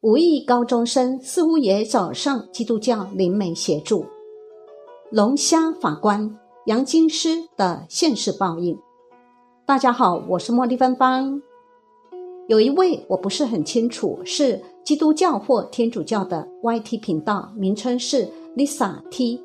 五亿高中生似乎也找上基督教灵媒协助。龙虾法官杨金师的现世报应。大家好，我是茉莉芬芳。有一位我不是很清楚是基督教或天主教的 YT 频道，名称是 Lisa T。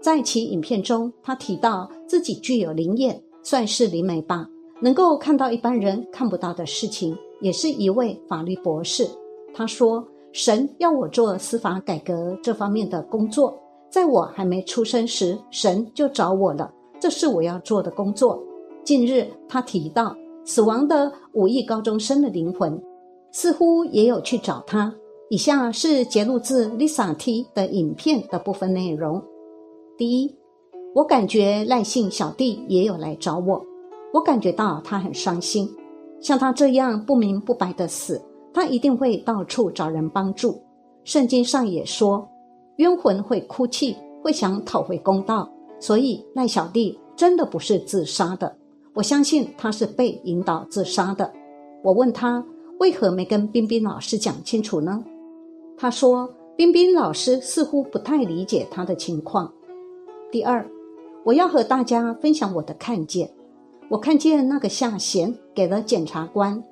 在其影片中，他提到自己具有灵验，算是灵媒吧，能够看到一般人看不到的事情，也是一位法律博士。他说：“神要我做司法改革这方面的工作，在我还没出生时，神就找我了。这是我要做的工作。近日，他提到死亡的五亿高中生的灵魂，似乎也有去找他。以下是节录自 Lisa T 的影片的部分内容。第一，我感觉赖姓小弟也有来找我，我感觉到他很伤心，像他这样不明不白的死。”他一定会到处找人帮助。圣经上也说，冤魂会哭泣，会想讨回公道。所以赖小弟真的不是自杀的，我相信他是被引导自杀的。我问他为何没跟冰冰老师讲清楚呢？他说冰冰老师似乎不太理解他的情况。第二，我要和大家分享我的看见。我看见那个下贤给了检察官。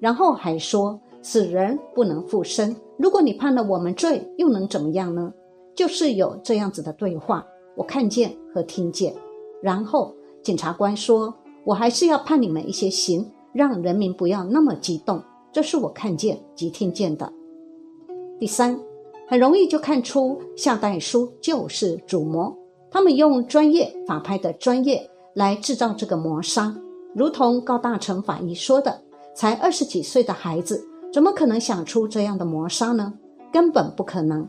然后还说死人不能复生，如果你判了我们罪，又能怎么样呢？就是有这样子的对话，我看见和听见。然后检察官说：“我还是要判你们一些刑，让人民不要那么激动。”这是我看见及听见的。第三，很容易就看出下代书就是主谋，他们用专业法拍的专业来制造这个谋杀，如同高大成法医说的。才二十几岁的孩子，怎么可能想出这样的谋杀呢？根本不可能。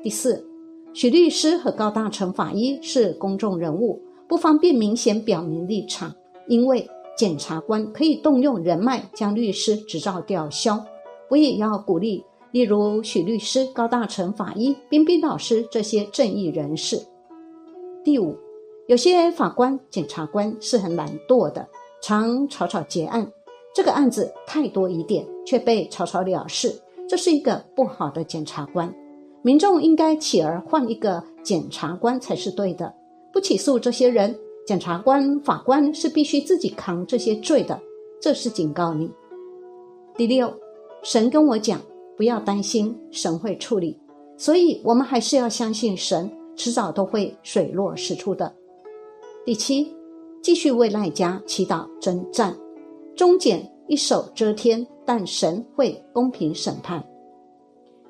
第四，许律师和高大成法医是公众人物，不方便明显表明立场，因为检察官可以动用人脉将律师执照吊销。我也要鼓励，例如许律师、高大成法医、冰冰老师这些正义人士。第五，有些法官、检察官是很懒惰的，常草草结案。这个案子太多疑点，却被草草了事，这是一个不好的检察官。民众应该起而换一个检察官才是对的，不起诉这些人，检察官、法官是必须自己扛这些罪的，这是警告你。第六，神跟我讲，不要担心，神会处理，所以我们还是要相信神，迟早都会水落石出的。第七，继续为赖家祈祷征战。终检一手遮天，但神会公平审判。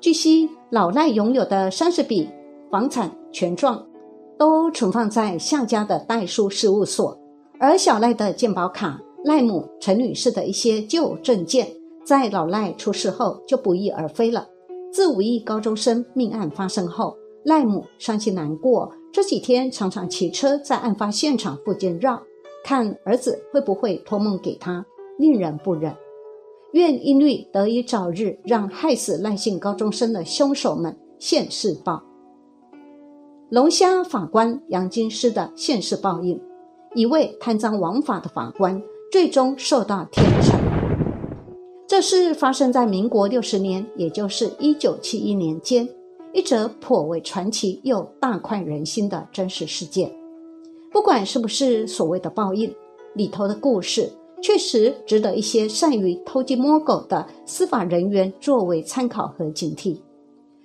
据悉，老赖拥有的三十笔房产权状都存放在向家的代书事务所，而小赖的健保卡、赖母陈女士的一些旧证件，在老赖出事后就不翼而飞了。自五亿高中生命案发生后，赖母伤心难过，这几天常常骑车在案发现场附近绕，看儿子会不会托梦给他。令人不忍，愿音律得以早日让害死赖姓高中生的凶手们现世报。龙虾法官杨金师的现世报应，一位贪赃枉法的法官最终受到天惩。这是发生在民国六十年，也就是一九七一年间，一则颇为传奇又大快人心的真实事件。不管是不是所谓的报应，里头的故事。确实值得一些善于偷鸡摸狗的司法人员作为参考和警惕。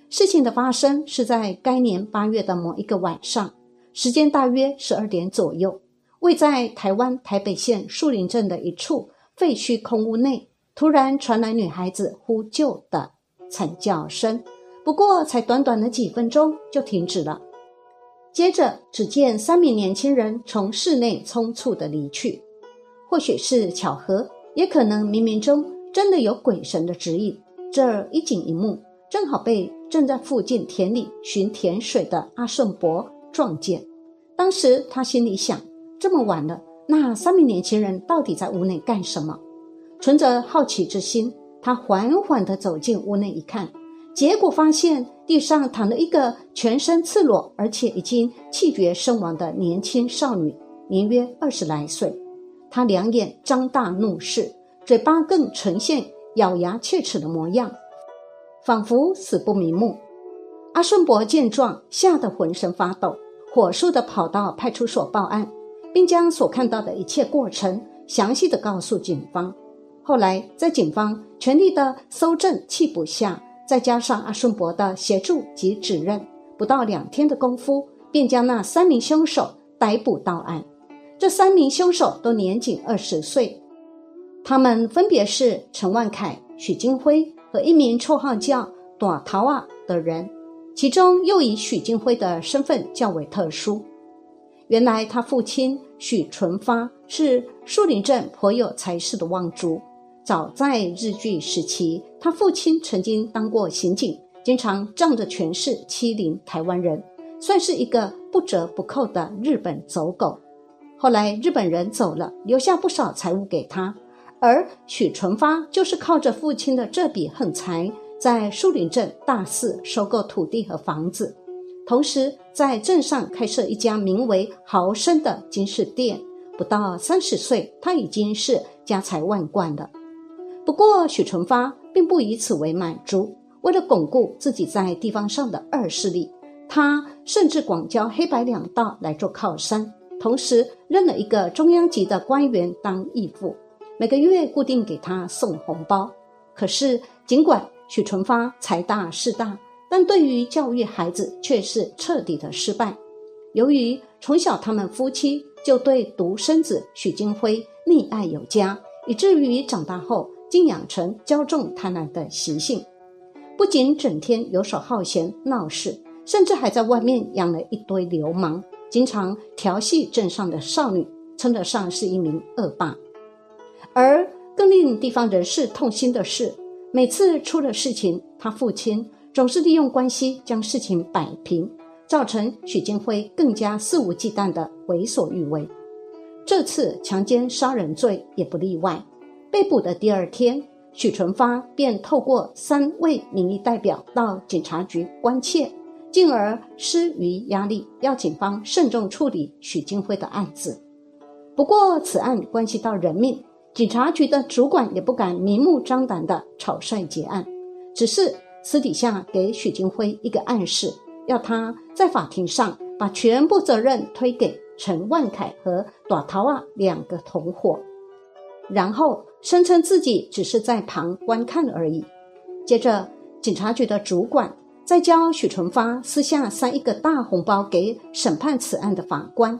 事情的发生是在该年八月的某一个晚上，时间大约十二点左右，位在台湾台北县树林镇的一处废墟空屋内，突然传来女孩子呼救的惨叫声。不过才短短的几分钟就停止了。接着，只见三名年轻人从室内匆促的离去。或许是巧合，也可能冥冥中真的有鬼神的指引。这一景一幕正好被正在附近田里寻甜水的阿顺伯撞见。当时他心里想：这么晚了，那三名年轻人到底在屋内干什么？存着好奇之心，他缓缓地走进屋内一看，结果发现地上躺了一个全身赤裸而且已经气绝身亡的年轻少女，年约二十来岁。他两眼张大怒视，嘴巴更呈现咬牙切齿的模样，仿佛死不瞑目。阿顺伯见状，吓得浑身发抖，火速的跑到派出所报案，并将所看到的一切过程详细的告诉警方。后来，在警方全力的搜证缉捕下，再加上阿顺伯的协助及指认，不到两天的功夫，便将那三名凶手逮捕到案。这三名凶手都年仅二十岁，他们分别是陈万凯、许金辉和一名绰号叫“短桃啊”的人。其中又以许金辉的身份较为特殊。原来他父亲许纯发是树林镇颇有才势的望族。早在日据时期，他父亲曾经当过刑警，经常仗着权势欺凌台湾人，算是一个不折不扣的日本走狗。后来日本人走了，留下不少财物给他，而许纯发就是靠着父亲的这笔横财。在树林镇大肆收购土地和房子，同时在镇上开设一家名为“豪生”的金饰店。不到三十岁，他已经是家财万贯了。不过，许纯发并不以此为满足。为了巩固自己在地方上的二势力，他甚至广交黑白两道来做靠山，同时认了一个中央级的官员当义父，每个月固定给他送红包。可是，尽管许纯发财大势大，但对于教育孩子却是彻底的失败。由于从小他们夫妻就对独生子许金辉溺爱有加，以至于长大后竟养成骄纵贪婪的习性，不仅整天游手好闲闹事，甚至还在外面养了一堆流氓，经常调戏镇上的少女，称得上是一名恶霸。而更令地方人士痛心的是。每次出了事情，他父亲总是利用关系将事情摆平，造成许金辉更加肆无忌惮的为所欲为。这次强奸杀人罪也不例外。被捕的第二天，许纯发便透过三位民意代表到警察局关切，进而施于压力，要警方慎重处理许金辉的案子。不过，此案关系到人命。警察局的主管也不敢明目张胆的草率结案，只是私底下给许金辉一个暗示，要他在法庭上把全部责任推给陈万凯和短桃啊两个同伙，然后声称自己只是在旁观看而已。接着，警察局的主管再教许纯发私下塞一个大红包给审判此案的法官，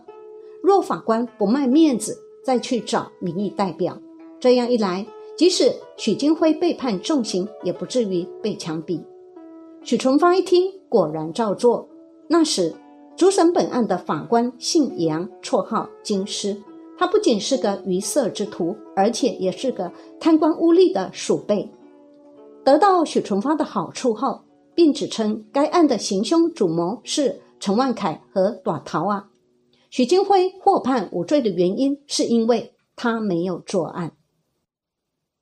若法官不卖面子。再去找民意代表，这样一来，即使许金辉被判重刑，也不至于被枪毙。许纯发一听，果然照做。那时，主审本案的法官姓杨，绰号金师。他不仅是个愚色之徒，而且也是个贪官污吏的鼠辈。得到许纯发的好处后，并指称该案的行凶主谋是陈万凯和短桃啊。许金辉获判无罪的原因，是因为他没有作案。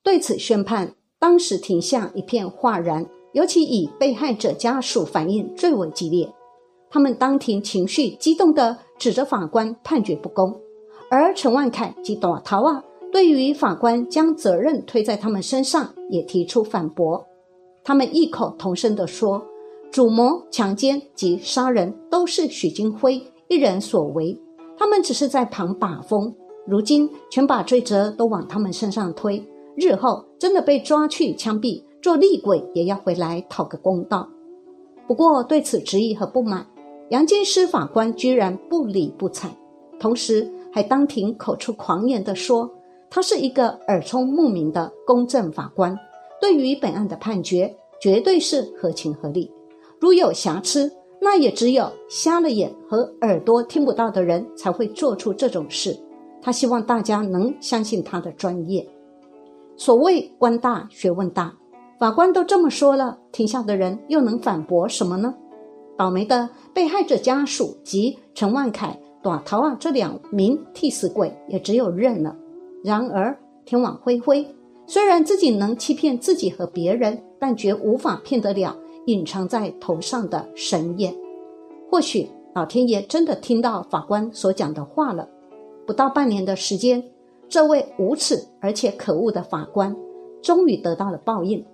对此宣判，当时庭下一片哗然，尤其以被害者家属反应最为激烈。他们当庭情绪激动地指着法官判决不公，而陈万凯及短桃啊，对于法官将责任推在他们身上，也提出反驳。他们异口同声地说：“主谋强奸及杀人都是许金辉。”一人所为，他们只是在旁把风，如今全把罪责都往他们身上推，日后真的被抓去枪毙，做厉鬼也要回来讨个公道。不过对此质疑和不满，杨金师法官居然不理不睬，同时还当庭口出狂言地说，他是一个耳聪目明的公正法官，对于本案的判决绝对是合情合理，如有瑕疵。那也只有瞎了眼和耳朵听不到的人才会做出这种事。他希望大家能相信他的专业。所谓官大学问大，法官都这么说了，庭下的人又能反驳什么呢？倒霉的被害者家属及陈万凯、短桃啊这两名替死鬼也只有认了。然而天网恢恢，虽然自己能欺骗自己和别人，但绝无法骗得了。隐藏在头上的神眼，或许老天爷真的听到法官所讲的话了。不到半年的时间，这位无耻而且可恶的法官终于得到了报应。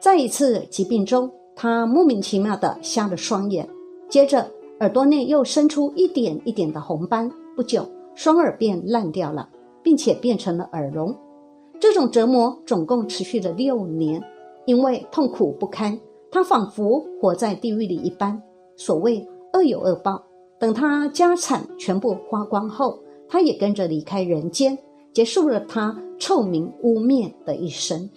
在一次疾病中，他莫名其妙的瞎了双眼，接着耳朵内又生出一点一点的红斑，不久双耳便烂掉了，并且变成了耳聋。这种折磨总共持续了六年，因为痛苦不堪，他仿佛活在地狱里一般。所谓恶有恶报，等他家产全部花光后，他也跟着离开人间，结束了他臭名污蔑的一生。